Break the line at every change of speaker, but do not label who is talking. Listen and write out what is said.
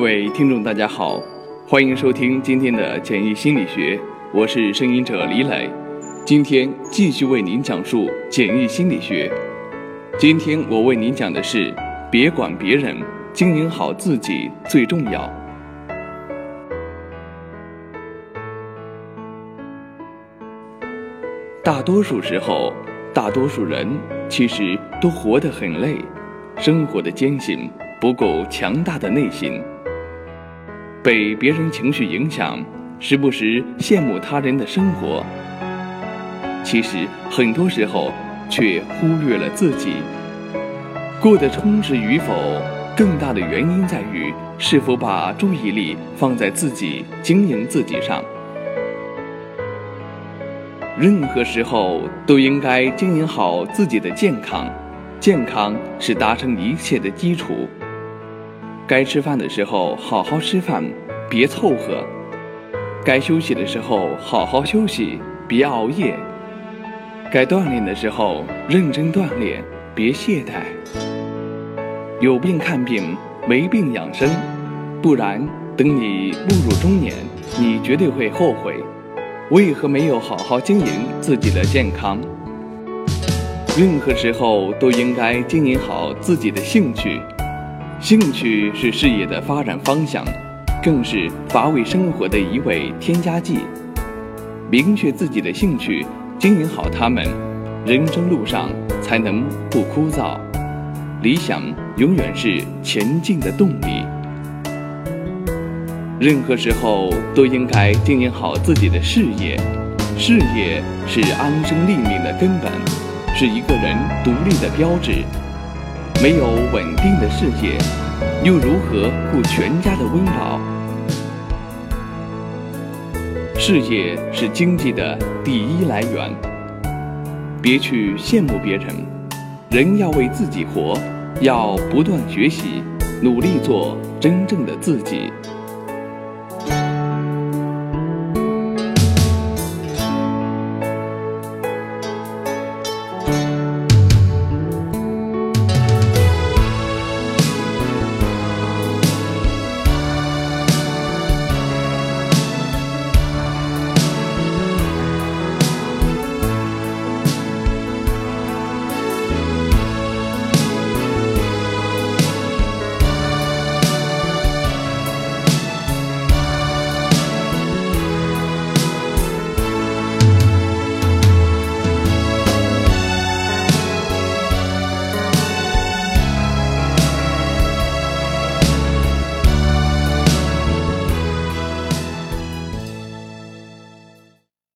各位听众，大家好，欢迎收听今天的简易心理学，我是声音者李磊。今天继续为您讲述简易心理学。今天我为您讲的是：别管别人，经营好自己最重要。大多数时候，大多数人其实都活得很累，生活的艰辛，不够强大的内心。被别人情绪影响，时不时羡慕他人的生活，其实很多时候却忽略了自己过得充实与否。更大的原因在于是否把注意力放在自己经营自己上。任何时候都应该经营好自己的健康，健康是达成一切的基础。该吃饭的时候好好吃饭，别凑合；该休息的时候好好休息，别熬夜；该锻炼的时候认真锻炼，别懈怠。有病看病，没病养生，不然等你步入中年，你绝对会后悔，为何没有好好经营自己的健康？任何时候都应该经营好自己的兴趣。兴趣是事业的发展方向，更是乏味生活的一味添加剂。明确自己的兴趣，经营好它们，人生路上才能不枯燥。理想永远是前进的动力。任何时候都应该经营好自己的事业，事业是安身立命的根本，是一个人独立的标志。没有稳定的事业，又如何顾全家的温饱？事业是经济的第一来源。别去羡慕别人，人要为自己活，要不断学习，努力做真正的自己。